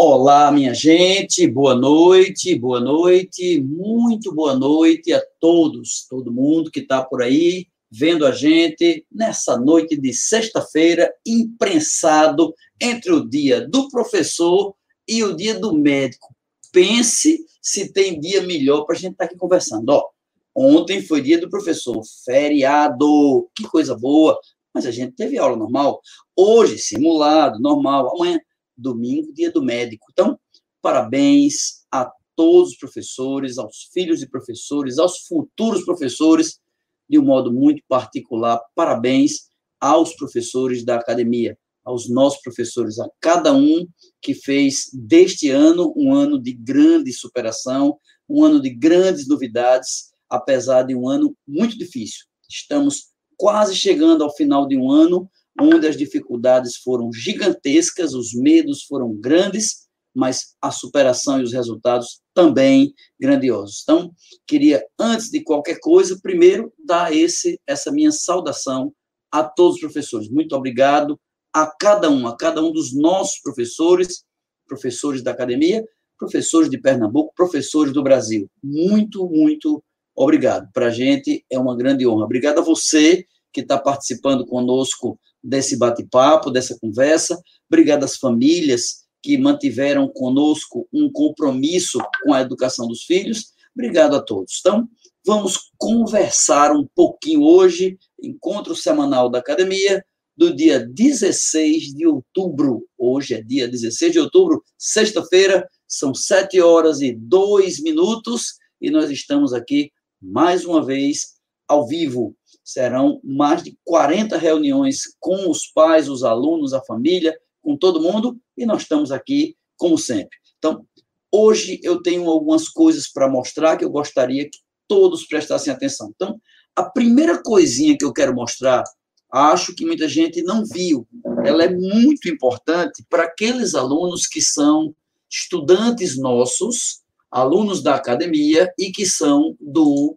Olá, minha gente, boa noite, boa noite, muito boa noite a todos, todo mundo que está por aí vendo a gente nessa noite de sexta-feira, imprensado entre o dia do professor e o dia do médico. Pense se tem dia melhor para a gente estar tá aqui conversando. Ó, ontem foi dia do professor, feriado, que coisa boa, mas a gente teve aula normal. Hoje, simulado, normal, amanhã domingo, dia do médico. Então, parabéns a todos os professores, aos filhos de professores, aos futuros professores, de um modo muito particular, parabéns aos professores da academia, aos nossos professores, a cada um que fez deste ano um ano de grande superação, um ano de grandes novidades, apesar de um ano muito difícil. Estamos quase chegando ao final de um ano onde as dificuldades foram gigantescas, os medos foram grandes, mas a superação e os resultados também grandiosos. Então, queria, antes de qualquer coisa, primeiro dar esse, essa minha saudação a todos os professores. Muito obrigado a cada um, a cada um dos nossos professores, professores da academia, professores de Pernambuco, professores do Brasil. Muito, muito obrigado. Para a gente é uma grande honra. Obrigado a você que está participando conosco desse bate-papo, dessa conversa. Obrigado às famílias que mantiveram conosco um compromisso com a educação dos filhos. Obrigado a todos. Então, vamos conversar um pouquinho hoje, encontro semanal da academia, do dia 16 de outubro. Hoje é dia 16 de outubro, sexta-feira, são 7 horas e 2 minutos, e nós estamos aqui mais uma vez ao vivo serão mais de 40 reuniões com os pais, os alunos, a família, com todo mundo, e nós estamos aqui, como sempre. Então, hoje eu tenho algumas coisas para mostrar que eu gostaria que todos prestassem atenção. Então, a primeira coisinha que eu quero mostrar, acho que muita gente não viu, ela é muito importante para aqueles alunos que são estudantes nossos, alunos da academia e que são do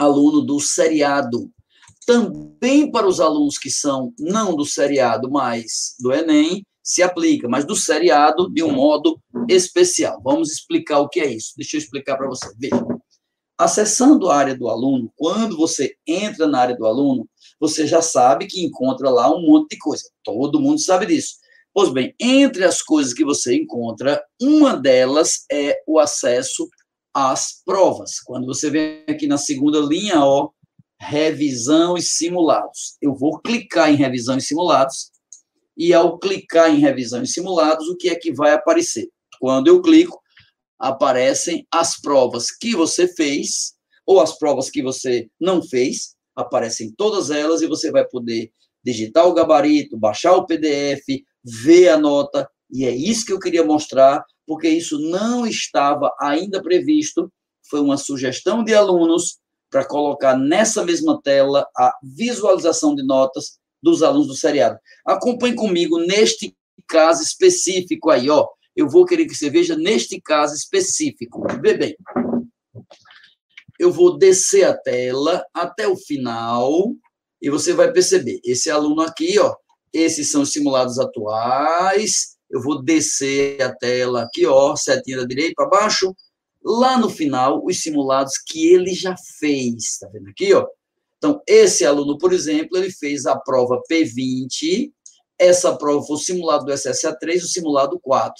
aluno do seriado. Também para os alunos que são não do seriado, mas do Enem, se aplica, mas do seriado de um modo especial. Vamos explicar o que é isso. Deixa eu explicar para você. Veja. Acessando a área do aluno, quando você entra na área do aluno, você já sabe que encontra lá um monte de coisa. Todo mundo sabe disso. Pois bem, entre as coisas que você encontra, uma delas é o acesso as provas. Quando você vem aqui na segunda linha, ó, revisão e simulados. Eu vou clicar em revisão e simulados, e ao clicar em revisão e simulados, o que é que vai aparecer? Quando eu clico, aparecem as provas que você fez, ou as provas que você não fez, aparecem todas elas, e você vai poder digitar o gabarito, baixar o PDF, ver a nota, e é isso que eu queria mostrar porque isso não estava ainda previsto. Foi uma sugestão de alunos para colocar nessa mesma tela a visualização de notas dos alunos do seriado. Acompanhe comigo neste caso específico aí, ó. Eu vou querer que você veja neste caso específico. Vê bem. Eu vou descer a tela até o final e você vai perceber. Esse aluno aqui, ó, esses são os simulados atuais, eu vou descer a tela aqui, ó, setinha da direita para baixo. Lá no final, os simulados que ele já fez. Tá vendo aqui, ó? Então, esse aluno, por exemplo, ele fez a prova P20. Essa prova foi o simulado do SSA3 o simulado 4.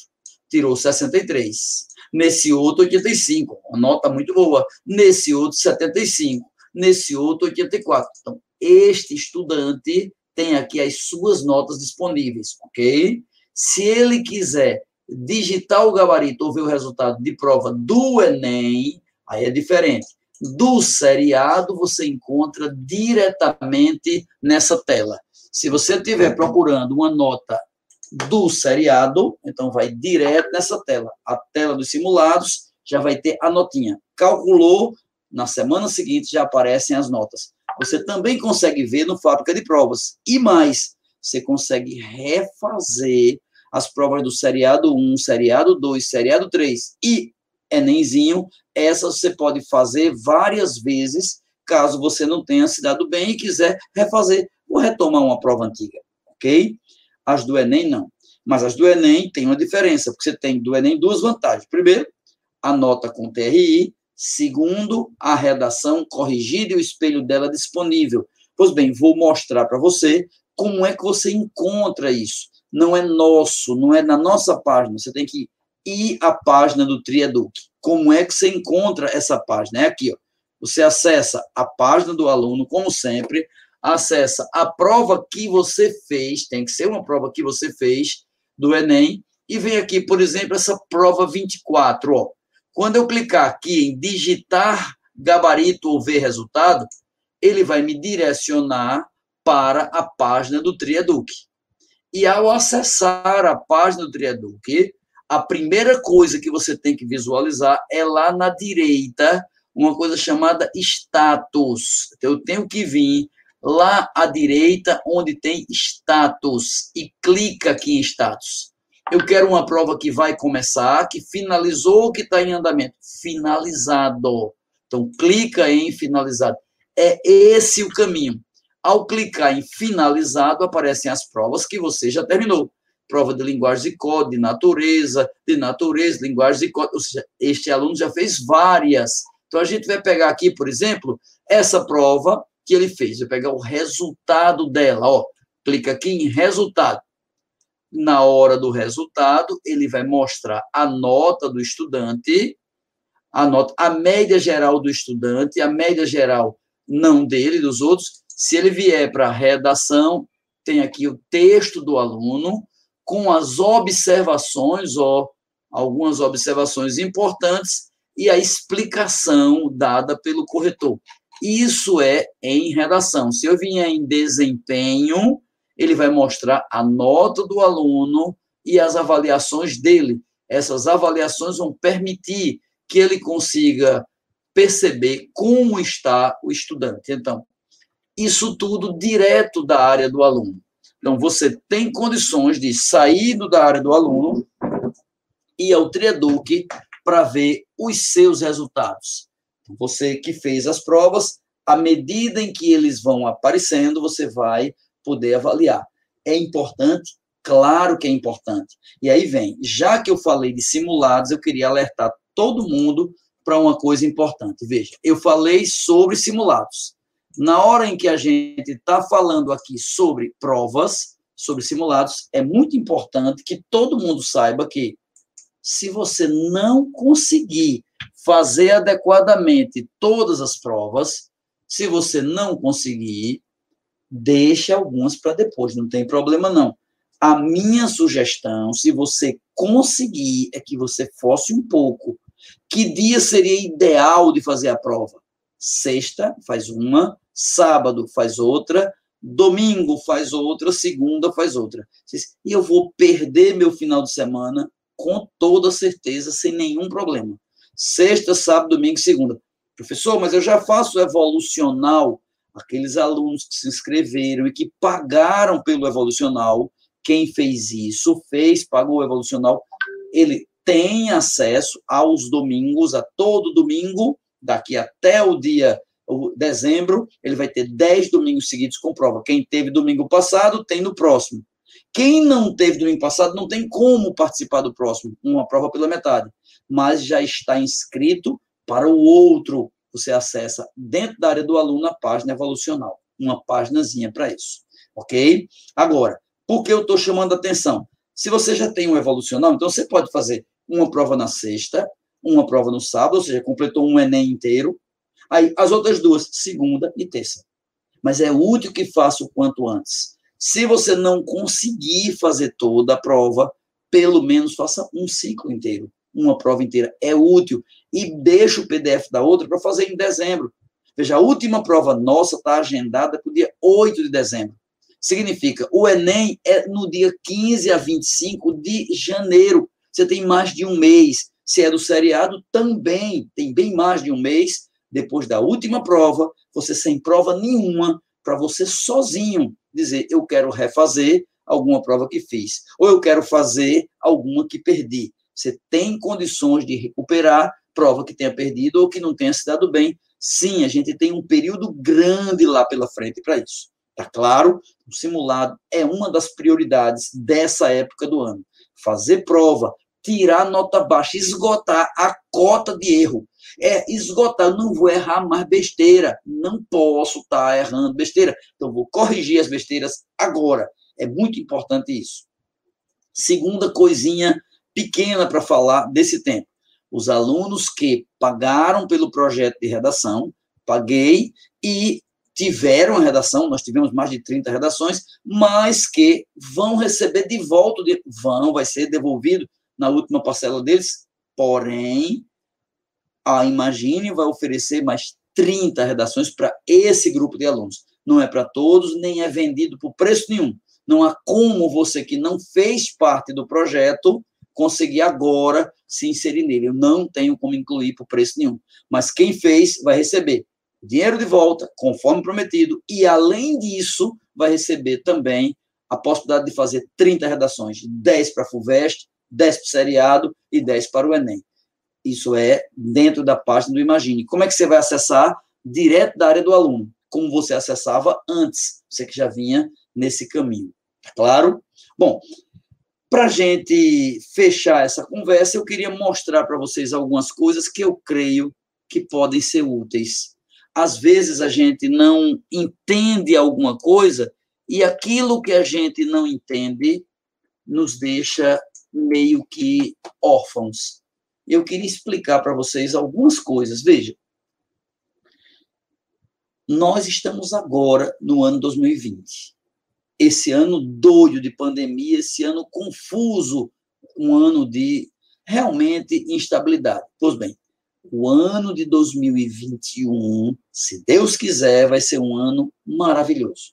Tirou 63. Nesse outro, 85. Uma nota muito boa. Nesse outro, 75. Nesse outro, 84. Então, este estudante tem aqui as suas notas disponíveis, ok? Se ele quiser digitar o gabarito ou ver o resultado de prova do Enem, aí é diferente. Do seriado, você encontra diretamente nessa tela. Se você estiver procurando uma nota do seriado, então vai direto nessa tela. A tela dos simulados já vai ter a notinha. Calculou, na semana seguinte já aparecem as notas. Você também consegue ver no Fábrica de Provas. E mais, você consegue refazer as provas do seriado 1, seriado 2, seriado 3 e Enemzinho, essas você pode fazer várias vezes, caso você não tenha se dado bem e quiser refazer ou retomar uma prova antiga, ok? As do Enem, não. Mas as do Enem tem uma diferença, porque você tem do Enem duas vantagens. Primeiro, a nota com TRI. Segundo, a redação corrigida e o espelho dela disponível. Pois bem, vou mostrar para você como é que você encontra isso. Não é nosso, não é na nossa página. Você tem que ir à página do Triaduc. Como é que você encontra essa página? É aqui, ó. Você acessa a página do aluno, como sempre, acessa a prova que você fez, tem que ser uma prova que você fez do Enem, e vem aqui, por exemplo, essa prova 24, ó. Quando eu clicar aqui em digitar gabarito ou ver resultado, ele vai me direcionar para a página do Triaduc. E ao acessar a página do Triaduc, a primeira coisa que você tem que visualizar é lá na direita, uma coisa chamada status. Então, eu tenho que vir lá à direita, onde tem status, e clica aqui em status. Eu quero uma prova que vai começar, que finalizou, que está em andamento. Finalizado. Então, clica em finalizado. É esse o caminho. Ao clicar em finalizado, aparecem as provas que você já terminou. Prova de linguagem de código, de natureza, de natureza, linguagem de código. Ou seja, este aluno já fez várias. Então, a gente vai pegar aqui, por exemplo, essa prova que ele fez. Vai pegar o resultado dela. Ó, clica aqui em resultado. Na hora do resultado, ele vai mostrar a nota do estudante, a nota, a média geral do estudante, a média geral não dele, dos outros. Se ele vier para a redação, tem aqui o texto do aluno com as observações, ó, algumas observações importantes e a explicação dada pelo corretor. Isso é em redação. Se eu vier em desempenho, ele vai mostrar a nota do aluno e as avaliações dele. Essas avaliações vão permitir que ele consiga perceber como está o estudante. Então, isso tudo direto da área do aluno. Então, você tem condições de sair da área do aluno e ao Triaduc para ver os seus resultados. Você que fez as provas, à medida em que eles vão aparecendo, você vai poder avaliar. É importante? Claro que é importante. E aí vem, já que eu falei de simulados, eu queria alertar todo mundo para uma coisa importante. Veja, eu falei sobre simulados. Na hora em que a gente está falando aqui sobre provas, sobre simulados, é muito importante que todo mundo saiba que se você não conseguir fazer adequadamente todas as provas. Se você não conseguir, deixe algumas para depois, não tem problema não. A minha sugestão, se você conseguir, é que você fosse um pouco. Que dia seria ideal de fazer a prova? Sexta, faz uma, sábado, faz outra, domingo, faz outra, segunda, faz outra. E eu vou perder meu final de semana com toda certeza, sem nenhum problema sexta, sábado, domingo segunda. Professor, mas eu já faço evolucional. Aqueles alunos que se inscreveram e que pagaram pelo evolucional, quem fez isso, fez, pagou o evolucional, ele tem acesso aos domingos, a todo domingo, daqui até o dia o dezembro, ele vai ter 10 domingos seguidos com prova. Quem teve domingo passado, tem no próximo. Quem não teve domingo passado, não tem como participar do próximo, uma prova pela metade mas já está inscrito para o outro. Você acessa dentro da área do aluno a página evolucional, uma páginazinha para isso, ok? Agora, por que eu estou chamando a atenção? Se você já tem um evolucional, então você pode fazer uma prova na sexta, uma prova no sábado, ou seja, completou um Enem inteiro, aí as outras duas, segunda e terça. Mas é útil que faça o quanto antes. Se você não conseguir fazer toda a prova, pelo menos faça um ciclo inteiro uma prova inteira é útil e deixa o PDF da outra para fazer em dezembro. Veja, a última prova nossa está agendada para o dia 8 de dezembro. Significa, o Enem é no dia 15 a 25 de janeiro. Você tem mais de um mês. Se é do seriado, também tem bem mais de um mês. Depois da última prova, você sem prova nenhuma, para você sozinho dizer: eu quero refazer alguma prova que fiz, ou eu quero fazer alguma que perdi. Você tem condições de recuperar prova que tenha perdido ou que não tenha se dado bem. Sim, a gente tem um período grande lá pela frente para isso. Tá claro? O simulado é uma das prioridades dessa época do ano. Fazer prova, tirar nota baixa, esgotar a cota de erro. É esgotar, não vou errar mais besteira, não posso estar tá errando besteira. Então vou corrigir as besteiras agora. É muito importante isso. Segunda coisinha pequena para falar desse tempo. Os alunos que pagaram pelo projeto de redação, paguei e tiveram a redação, nós tivemos mais de 30 redações, mas que vão receber de volta, de, vão, vai ser devolvido na última parcela deles, porém, a Imagine vai oferecer mais 30 redações para esse grupo de alunos. Não é para todos, nem é vendido por preço nenhum. Não há como você que não fez parte do projeto conseguir agora se inserir nele. Eu não tenho como incluir por preço nenhum. Mas quem fez vai receber dinheiro de volta, conforme prometido, e além disso, vai receber também a possibilidade de fazer 30 redações, 10 para a FUVEST, 10 para o seriado e 10 para o Enem. Isso é dentro da página do Imagine. Como é que você vai acessar? Direto da área do aluno, como você acessava antes, você que já vinha nesse caminho. Tá claro? Bom, para a gente fechar essa conversa, eu queria mostrar para vocês algumas coisas que eu creio que podem ser úteis. Às vezes a gente não entende alguma coisa e aquilo que a gente não entende nos deixa meio que órfãos. Eu queria explicar para vocês algumas coisas. Veja, nós estamos agora no ano 2020. Esse ano doido de pandemia, esse ano confuso, um ano de realmente instabilidade. Pois bem, o ano de 2021, se Deus quiser, vai ser um ano maravilhoso.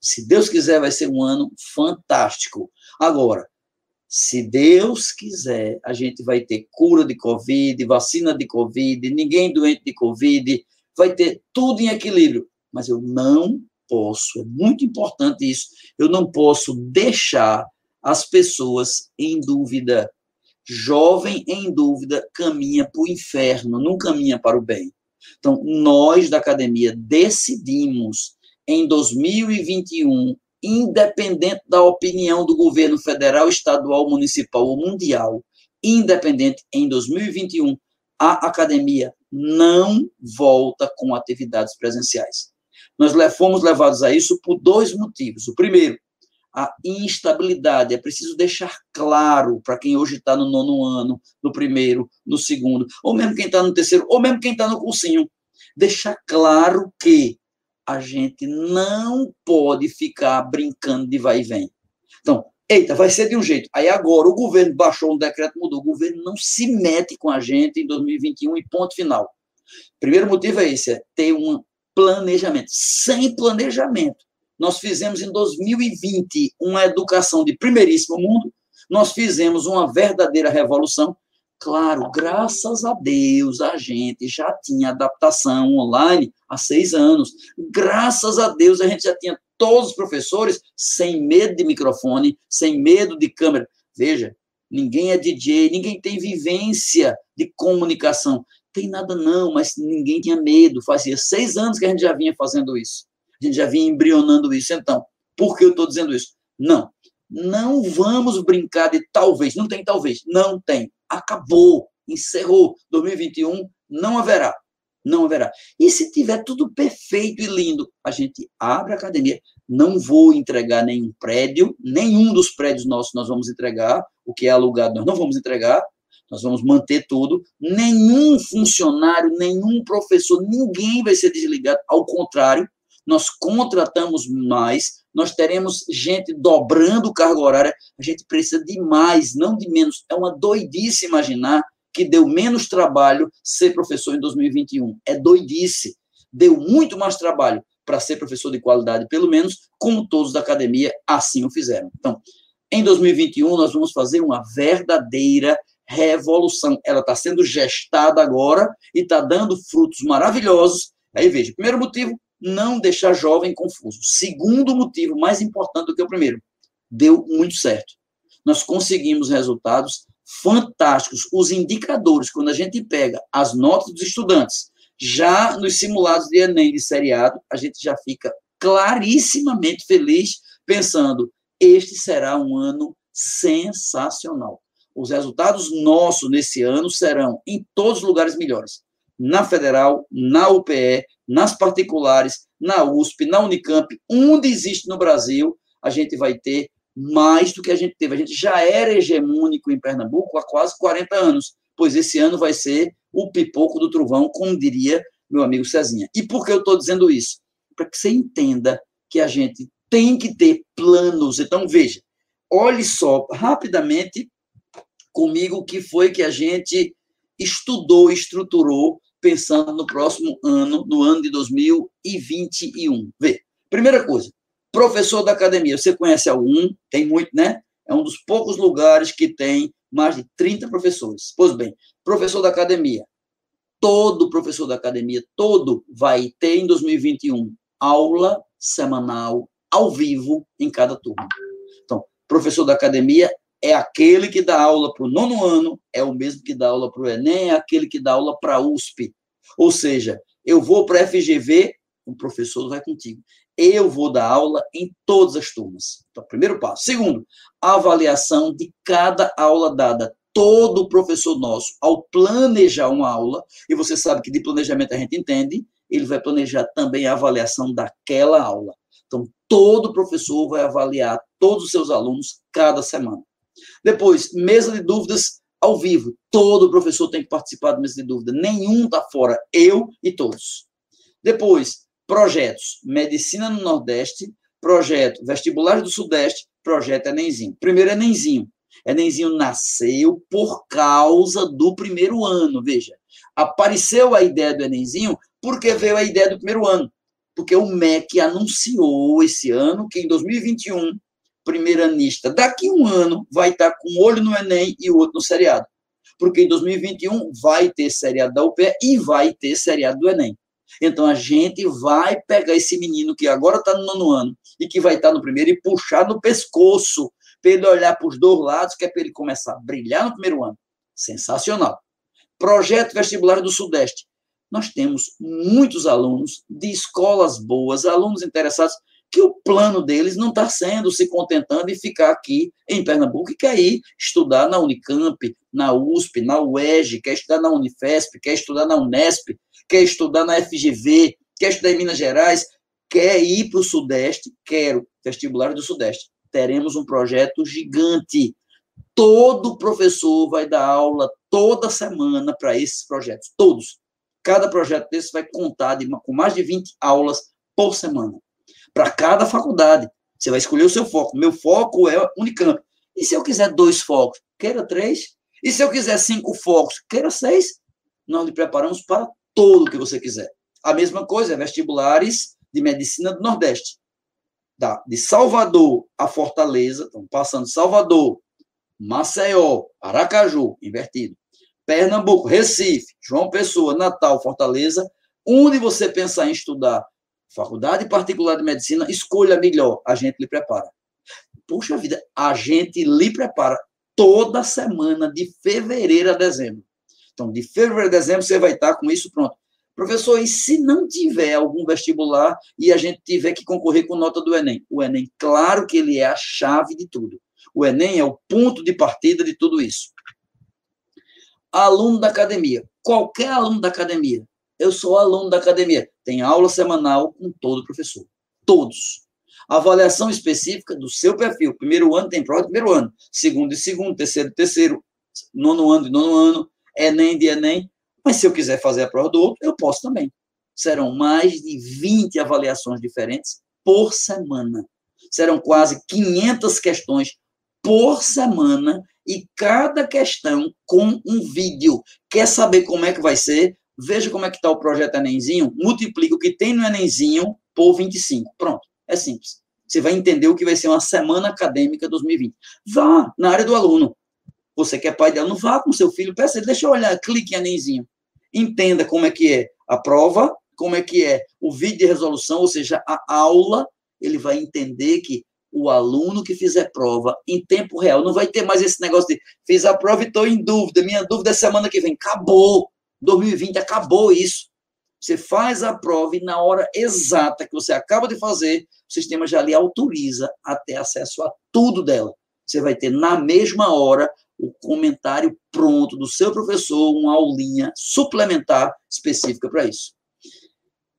Se Deus quiser, vai ser um ano fantástico. Agora, se Deus quiser, a gente vai ter cura de Covid, vacina de Covid, ninguém doente de Covid, vai ter tudo em equilíbrio. Mas eu não posso, é muito importante isso, eu não posso deixar as pessoas em dúvida. Jovem em dúvida caminha para o inferno, não caminha para o bem. Então, nós da academia decidimos em 2021 independente da opinião do governo federal, estadual, municipal ou mundial, independente, em 2021, a academia não volta com atividades presenciais. Nós fomos levados a isso por dois motivos. O primeiro, a instabilidade. É preciso deixar claro para quem hoje está no nono ano, no primeiro, no segundo, ou mesmo quem está no terceiro, ou mesmo quem está no cursinho. Deixar claro que a gente não pode ficar brincando de vai e vem. Então, eita, vai ser de um jeito. Aí agora o governo baixou um decreto, mudou. O governo não se mete com a gente em 2021 e ponto final. Primeiro motivo é esse, é ter um planejamento. Sem planejamento. Nós fizemos em 2020 uma educação de primeiríssimo mundo, nós fizemos uma verdadeira revolução Claro, graças a Deus, a gente já tinha adaptação online há seis anos. Graças a Deus, a gente já tinha todos os professores sem medo de microfone, sem medo de câmera. Veja, ninguém é DJ, ninguém tem vivência de comunicação. Tem nada não, mas ninguém tinha medo. Fazia seis anos que a gente já vinha fazendo isso. A gente já vinha embrionando isso. Então, por que eu estou dizendo isso? Não, não vamos brincar de talvez. Não tem talvez. Não tem acabou, encerrou. 2021 não haverá. Não haverá. E se tiver tudo perfeito e lindo, a gente abre a academia. Não vou entregar nenhum prédio, nenhum dos prédios nossos nós vamos entregar. O que é alugado, nós não vamos entregar. Nós vamos manter tudo. Nenhum funcionário, nenhum professor, ninguém vai ser desligado. Ao contrário, nós contratamos mais, nós teremos gente dobrando carga horária, a gente precisa de mais, não de menos. É uma doidice imaginar que deu menos trabalho ser professor em 2021. É doidice. Deu muito mais trabalho para ser professor de qualidade, pelo menos, como todos da academia assim o fizeram. Então, em 2021, nós vamos fazer uma verdadeira revolução. Ela está sendo gestada agora e está dando frutos maravilhosos. Aí veja, primeiro motivo, não deixar jovem confuso. Segundo motivo, mais importante do que o primeiro, deu muito certo. Nós conseguimos resultados fantásticos. Os indicadores, quando a gente pega as notas dos estudantes, já nos simulados de Enem de seriado, a gente já fica clarissimamente feliz, pensando: este será um ano sensacional. Os resultados nossos nesse ano serão em todos os lugares melhores. Na federal, na UPE, nas particulares, na USP, na Unicamp, onde existe no Brasil, a gente vai ter mais do que a gente teve. A gente já era hegemônico em Pernambuco há quase 40 anos, pois esse ano vai ser o pipoco do trovão, como diria meu amigo Cezinha. E por que eu estou dizendo isso? Para que você entenda que a gente tem que ter planos. Então, veja, olhe só rapidamente comigo o que foi que a gente estudou, estruturou, pensando no próximo ano, no ano de 2021. Vê, primeira coisa, professor da academia. Você conhece algum? Tem muito, né? É um dos poucos lugares que tem mais de 30 professores. Pois bem, professor da academia. Todo professor da academia, todo, vai ter em 2021 aula semanal ao vivo em cada turma. Então, professor da academia é aquele que dá aula para o nono ano, é o mesmo que dá aula para o Enem, é aquele que dá aula para a USP. Ou seja, eu vou para a FGV, o professor vai contigo. Eu vou dar aula em todas as turmas. Então, primeiro passo. Segundo, avaliação de cada aula dada. Todo professor nosso, ao planejar uma aula, e você sabe que de planejamento a gente entende, ele vai planejar também a avaliação daquela aula. Então, todo professor vai avaliar todos os seus alunos cada semana. Depois, mesa de dúvidas ao vivo. Todo professor tem que participar da mesa de dúvida. Nenhum está fora. Eu e todos. Depois, projetos. Medicina no Nordeste, projeto Vestibulares do Sudeste, projeto Enemzinho. Primeiro Enemzinho. Enemzinho nasceu por causa do primeiro ano, veja. Apareceu a ideia do Enemzinho porque veio a ideia do primeiro ano. Porque o MEC anunciou esse ano que em 2021 primeiranista, daqui um ano, vai estar com um olho no Enem e o outro no seriado. Porque em 2021 vai ter seriado da UPE e vai ter seriado do Enem. Então a gente vai pegar esse menino que agora está no nono ano e que vai estar no primeiro e puxar no pescoço para ele olhar para os dois lados, que é para ele começar a brilhar no primeiro ano. Sensacional. Projeto Vestibular do Sudeste. Nós temos muitos alunos de escolas boas, alunos interessados que o plano deles não está sendo se contentando em ficar aqui em Pernambuco e quer ir estudar na Unicamp, na USP, na UERJ, quer estudar na Unifesp, quer estudar na Unesp, quer estudar na FGV, quer estudar em Minas Gerais, quer ir para o Sudeste, quero vestibular do Sudeste. Teremos um projeto gigante. Todo professor vai dar aula toda semana para esses projetos, todos. Cada projeto desse vai contar de, com mais de 20 aulas por semana para cada faculdade. Você vai escolher o seu foco. Meu foco é Unicamp. E se eu quiser dois focos, queira três. E se eu quiser cinco focos, queira seis. Nós lhe preparamos para todo o que você quiser. A mesma coisa é vestibulares de medicina do Nordeste. Da, de Salvador a Fortaleza, então passando Salvador, Maceió, Aracaju, invertido, Pernambuco, Recife, João Pessoa, Natal, Fortaleza, onde você pensar em estudar faculdade particular de medicina, escolha melhor, a gente lhe prepara. Puxa vida, a gente lhe prepara toda semana, de fevereiro a dezembro. Então, de fevereiro a dezembro, você vai estar com isso pronto. Professor, e se não tiver algum vestibular e a gente tiver que concorrer com nota do Enem? O Enem, claro que ele é a chave de tudo. O Enem é o ponto de partida de tudo isso. Aluno da academia. Qualquer aluno da academia eu sou aluno da academia. Tem aula semanal com todo professor. Todos. Avaliação específica do seu perfil. Primeiro ano tem prova de primeiro ano. Segundo de segundo, terceiro de terceiro, nono ano de nono ano, Enem de Enem. Mas se eu quiser fazer a prova do outro, eu posso também. Serão mais de 20 avaliações diferentes por semana. Serão quase 500 questões por semana e cada questão com um vídeo. Quer saber como é que vai ser? Veja como é que está o projeto Enemzinho, multiplica o que tem no Enemzinho por 25. Pronto, é simples. Você vai entender o que vai ser uma semana acadêmica 2020. Vá na área do aluno. Você que é pai de aluno, vá com seu filho, peça, deixa eu olhar, clique em Enemzinho. Entenda como é que é a prova, como é que é o vídeo de resolução, ou seja, a aula, ele vai entender que o aluno que fizer prova em tempo real, não vai ter mais esse negócio de fiz a prova e estou em dúvida, minha dúvida é semana que vem. Acabou. 2020 acabou isso. Você faz a prova e na hora exata que você acaba de fazer, o sistema já lhe autoriza a ter acesso a tudo dela. Você vai ter na mesma hora o comentário pronto do seu professor, uma aulinha suplementar específica para isso.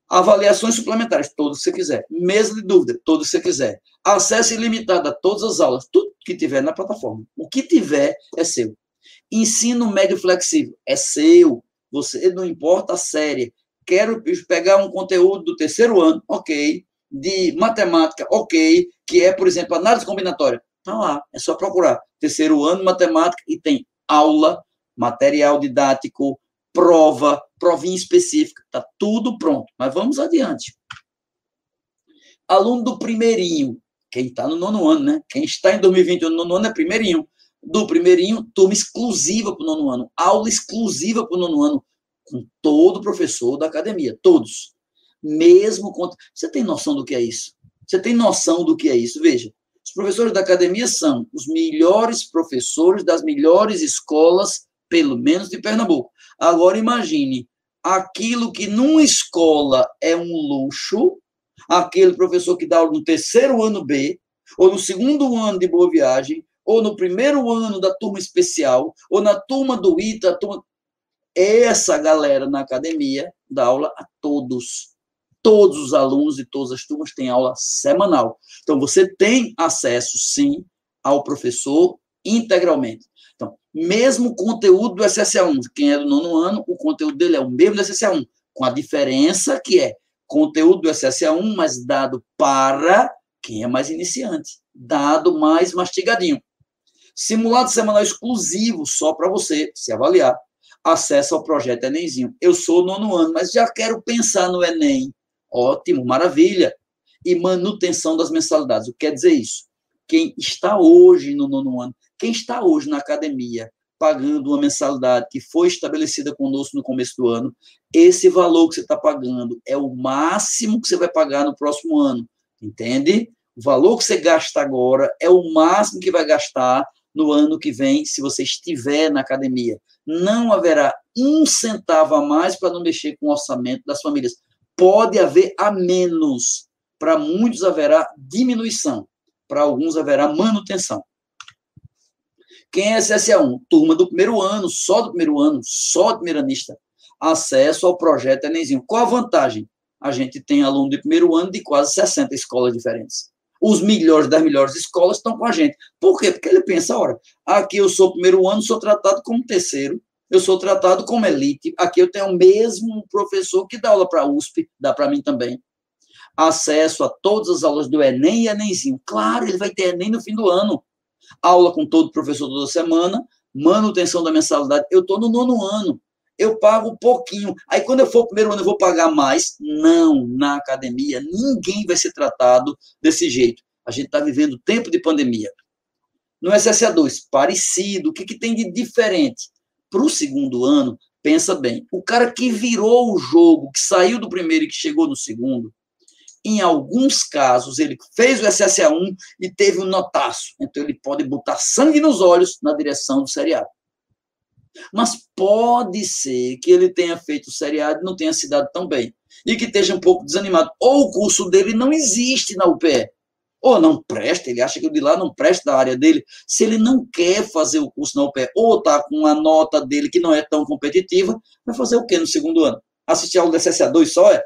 Avaliações suplementares, todas que você quiser. Mesa de dúvida, todas que você quiser. Acesso ilimitado a todas as aulas, tudo que tiver na plataforma. O que tiver é seu. Ensino médio flexível, é seu. Você não importa a série. Quero pegar um conteúdo do terceiro ano, ok. De matemática, ok. Que é, por exemplo, análise combinatória. Está lá, é só procurar. Terceiro ano, matemática, e tem aula, material didático, prova, provinha específica, está tudo pronto. Mas vamos adiante. Aluno do primeirinho, quem está no nono ano, né? Quem está em 2021 no nono ano é primeirinho. Do primeirinho, turma exclusiva para o nono ano, aula exclusiva para o nono ano, com todo professor da academia, todos. Mesmo com. Você tem noção do que é isso? Você tem noção do que é isso? Veja, os professores da academia são os melhores professores das melhores escolas, pelo menos de Pernambuco. Agora imagine aquilo que numa escola é um luxo, aquele professor que dá aula no terceiro ano B, ou no segundo ano de Boa Viagem, ou no primeiro ano da turma especial, ou na turma do ITA, turma... essa galera na academia dá aula a todos todos os alunos de todas as turmas têm aula semanal. Então, você tem acesso, sim, ao professor integralmente. Então, mesmo conteúdo do SSA1, quem é do nono ano, o conteúdo dele é o mesmo do SSA1, com a diferença que é conteúdo do SSA1, mas dado para quem é mais iniciante, dado mais mastigadinho. Simulado semanal exclusivo, só para você se avaliar. Acesso ao projeto Enemzinho. Eu sou nono ano, mas já quero pensar no Enem. Ótimo, maravilha. E manutenção das mensalidades. O que quer dizer isso? Quem está hoje no nono ano, quem está hoje na academia, pagando uma mensalidade que foi estabelecida conosco no começo do ano, esse valor que você está pagando é o máximo que você vai pagar no próximo ano. Entende? O valor que você gasta agora é o máximo que vai gastar no ano que vem, se você estiver na academia. Não haverá um centavo a mais para não mexer com o orçamento das famílias pode haver a menos. Para muitos haverá diminuição, para alguns haverá manutenção. Quem é SSA1? Turma do primeiro ano, só do primeiro ano, só de primeiranista. Acesso ao projeto Enemzinho. Qual a vantagem? A gente tem aluno de primeiro ano de quase 60 escolas diferentes. Os melhores das melhores escolas estão com a gente. Por quê? Porque ele pensa, ora, aqui eu sou primeiro ano, sou tratado como terceiro, eu sou tratado como elite. Aqui eu tenho o mesmo professor que dá aula para a USP, dá para mim também. Acesso a todas as aulas do Enem e Enemzinho. Claro, ele vai ter Enem no fim do ano. Aula com todo professor toda semana, manutenção da mensalidade. Eu estou no nono ano. Eu pago pouquinho. Aí, quando eu for primeiro ano, eu vou pagar mais. Não, na academia, ninguém vai ser tratado desse jeito. A gente está vivendo tempo de pandemia. No SSA2, parecido. O que, que tem de diferente? para o segundo ano, pensa bem, o cara que virou o jogo, que saiu do primeiro e que chegou no segundo, em alguns casos, ele fez o SSA1 e teve um notaço. Então, ele pode botar sangue nos olhos na direção do seriado. Mas pode ser que ele tenha feito o seriado e não tenha se dado tão bem. E que esteja um pouco desanimado. Ou o curso dele não existe na UPE ou não presta, ele acha que o de lá não presta da área dele, se ele não quer fazer o curso na UPE, ou está com a nota dele que não é tão competitiva, vai fazer o quê no segundo ano? Assistir ao DCSA 2 só é?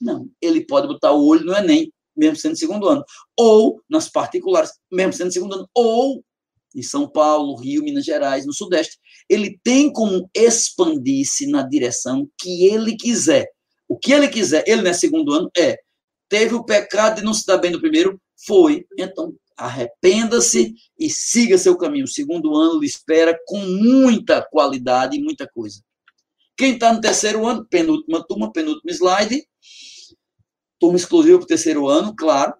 Não, ele pode botar o olho no Enem, mesmo sendo segundo ano, ou nas particulares, mesmo sendo segundo ano, ou em São Paulo, Rio, Minas Gerais, no Sudeste. Ele tem como expandir-se na direção que ele quiser. O que ele quiser, ele não é segundo ano, é teve o pecado de não se dar bem no primeiro, foi. Então, arrependa-se e siga seu caminho. O segundo ano lhe espera com muita qualidade e muita coisa. Quem está no terceiro ano, penúltima turma, penúltimo slide. Turma exclusiva para o terceiro ano, claro.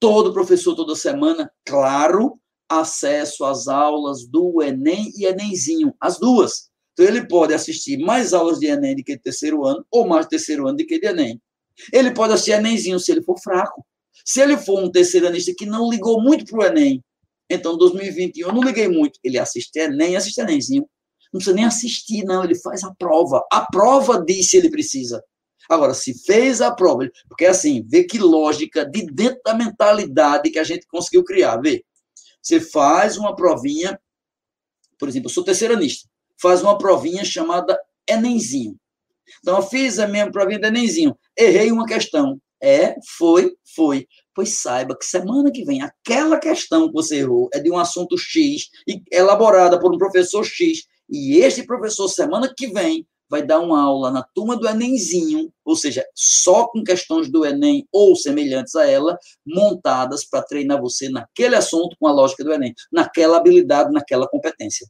Todo professor, toda semana, claro. Acesso às aulas do Enem e Enemzinho, as duas. Então, ele pode assistir mais aulas de Enem do que de terceiro ano, ou mais de terceiro ano do que de Enem. Ele pode assistir Enemzinho se ele for fraco. Se ele for um terceiranista que não ligou muito para o Enem, então 2021 eu não liguei muito, ele assiste Enem, assiste Enemzinho. Não precisa nem assistir, não, ele faz a prova. A prova diz se ele precisa. Agora, se fez a prova, porque assim, vê que lógica de dentro da mentalidade que a gente conseguiu criar, vê. Você faz uma provinha, por exemplo, eu sou terceiranista, faz uma provinha chamada Enemzinho. Então, eu fiz a minha provinha do Enemzinho, errei uma questão. É, foi, foi. Pois saiba que semana que vem, aquela questão que você errou é de um assunto X, elaborada por um professor X, e este professor, semana que vem, vai dar uma aula na turma do Enemzinho, ou seja, só com questões do Enem ou semelhantes a ela, montadas para treinar você naquele assunto com a lógica do Enem, naquela habilidade, naquela competência.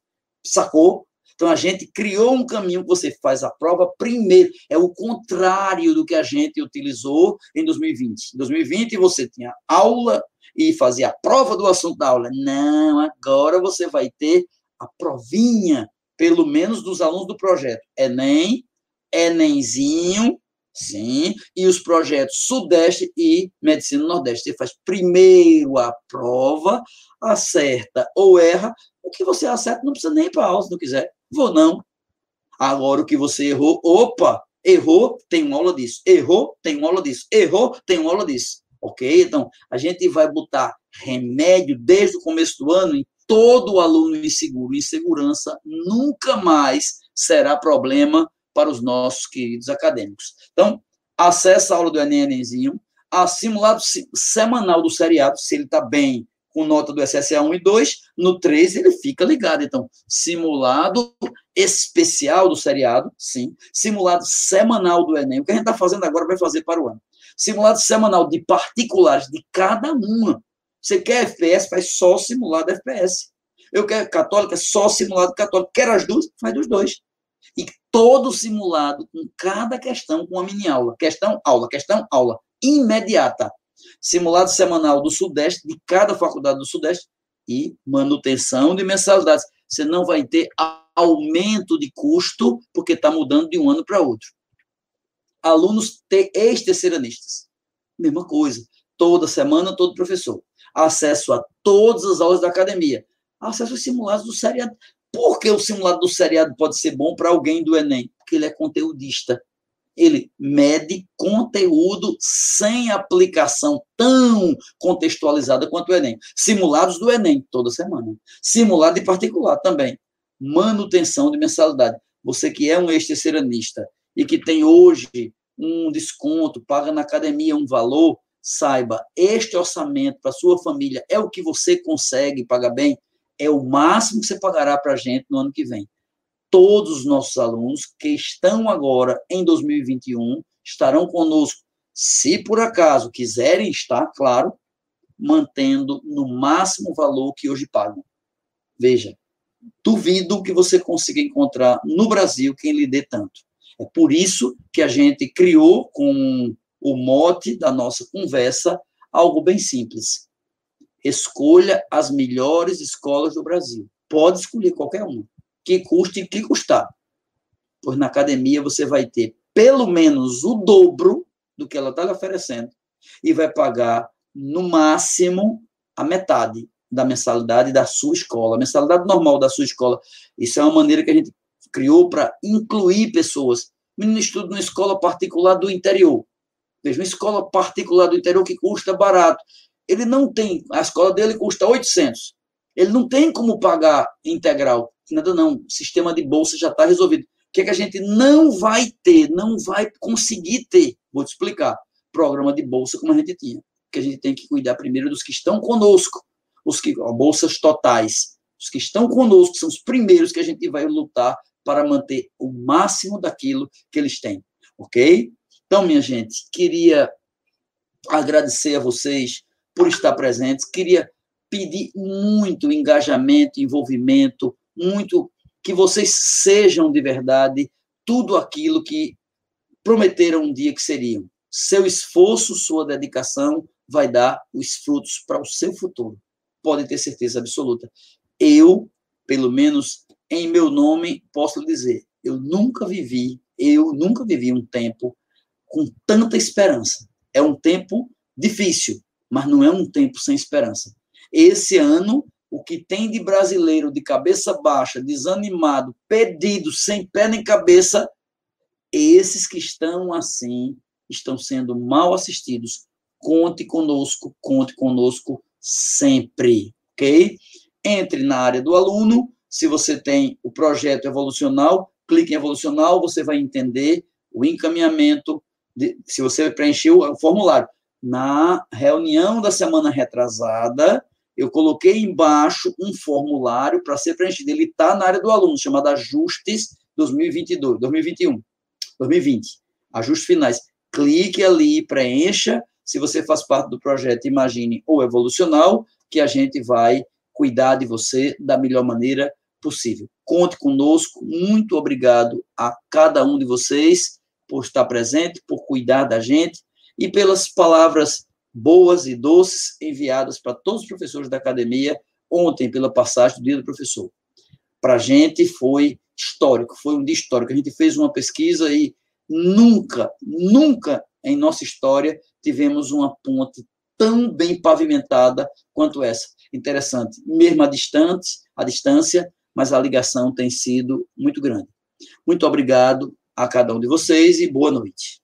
Sacou? Então a gente criou um caminho que você faz a prova primeiro, é o contrário do que a gente utilizou em 2020. Em 2020 você tinha aula e fazia a prova do assunto da aula. Não, agora você vai ter a provinha pelo menos dos alunos do projeto Enem, Enemzinho, sim, e os projetos Sudeste e Medicina Nordeste. Você faz primeiro a prova, acerta ou erra, o que você acerta não precisa nem ir para aula se não quiser. Vou não. Agora o que você errou, opa, errou, tem uma aula disso. Errou, tem uma aula disso. Errou, tem uma aula disso. Ok? Então, a gente vai botar remédio desde o começo do ano em todo aluno inseguro. Insegurança nunca mais será problema para os nossos queridos acadêmicos. Então, acessa a aula do Enem Enemzinho, a simulado semanal do seriado, se ele está bem com nota do SSA 1 e 2, no 3 ele fica ligado. Então, simulado especial do seriado, sim. Simulado semanal do Enem. O que a gente está fazendo agora vai fazer para o ano. Simulado semanal de particulares de cada uma. Você quer FPS, faz só simulado FPS. Eu quero católica, só simulado católico. Quero as duas, faz dos dois. E todo simulado com cada questão com a mini aula. Questão, aula, questão, aula. Imediata. Simulado semanal do Sudeste, de cada faculdade do Sudeste, e manutenção de mensalidades. Você não vai ter aumento de custo, porque está mudando de um ano para outro. Alunos ex-terceiranistas. Mesma coisa. Toda semana, todo professor acesso a todas as aulas da academia, acesso aos simulados do seriado. Por que o simulado do seriado pode ser bom para alguém do Enem? Porque ele é conteudista. Ele mede conteúdo sem aplicação tão contextualizada quanto o Enem. Simulados do Enem, toda semana. Simulado de particular também. Manutenção de mensalidade. Você que é um ex-terceiranista e que tem hoje um desconto, paga na academia um valor, saiba, este orçamento para sua família é o que você consegue pagar bem, é o máximo que você pagará para a gente no ano que vem. Todos os nossos alunos que estão agora em 2021 estarão conosco, se por acaso quiserem estar, claro, mantendo no máximo valor que hoje pagam. Veja, duvido que você consiga encontrar no Brasil quem lhe dê tanto. É por isso que a gente criou com o mote da nossa conversa, algo bem simples. Escolha as melhores escolas do Brasil. Pode escolher qualquer uma, que custe o que custar. Pois na academia você vai ter pelo menos o dobro do que ela está lhe oferecendo e vai pagar, no máximo, a metade da mensalidade da sua escola. A mensalidade normal da sua escola. Isso é uma maneira que a gente criou para incluir pessoas. Menino estuda numa escola particular do interior. Veja, uma escola particular do interior que custa barato. Ele não tem, a escola dele custa 800. Ele não tem como pagar integral. Nada não, o sistema de bolsa já está resolvido. O que, é que a gente não vai ter, não vai conseguir ter? Vou te explicar. Programa de bolsa como a gente tinha. Que a gente tem que cuidar primeiro dos que estão conosco, os que, ó, bolsas totais. Os que estão conosco são os primeiros que a gente vai lutar para manter o máximo daquilo que eles têm. Ok? Então, minha gente, queria agradecer a vocês por estar presentes, queria pedir muito engajamento, envolvimento, muito que vocês sejam de verdade tudo aquilo que prometeram um dia que seriam. Seu esforço, sua dedicação vai dar os frutos para o seu futuro. Podem ter certeza absoluta. Eu, pelo menos em meu nome, posso dizer, eu nunca vivi, eu nunca vivi um tempo com tanta esperança. É um tempo difícil, mas não é um tempo sem esperança. Esse ano, o que tem de brasileiro de cabeça baixa, desanimado, perdido, sem pé nem cabeça, Esses que estão assim, estão sendo mal assistidos. Conte conosco, conte conosco sempre, ok? Entre na área do aluno. Se você tem o projeto evolucional, clique em evolucional, você vai entender o encaminhamento. Se você preencheu o formulário. Na reunião da semana retrasada, eu coloquei embaixo um formulário para ser preenchido. Ele está na área do aluno, chamado Ajustes 2022, 2021, 2020. Ajustes finais. Clique ali, preencha. Se você faz parte do projeto Imagine ou Evolucional, que a gente vai cuidar de você da melhor maneira possível. Conte conosco. Muito obrigado a cada um de vocês por estar presente, por cuidar da gente e pelas palavras boas e doces enviadas para todos os professores da academia ontem pela passagem do Dia do Professor. Para a gente foi histórico, foi um dia histórico. A gente fez uma pesquisa e nunca, nunca em nossa história tivemos uma ponte tão bem pavimentada quanto essa. Interessante, mesmo a distante, a distância, mas a ligação tem sido muito grande. Muito obrigado a cada um de vocês e boa noite.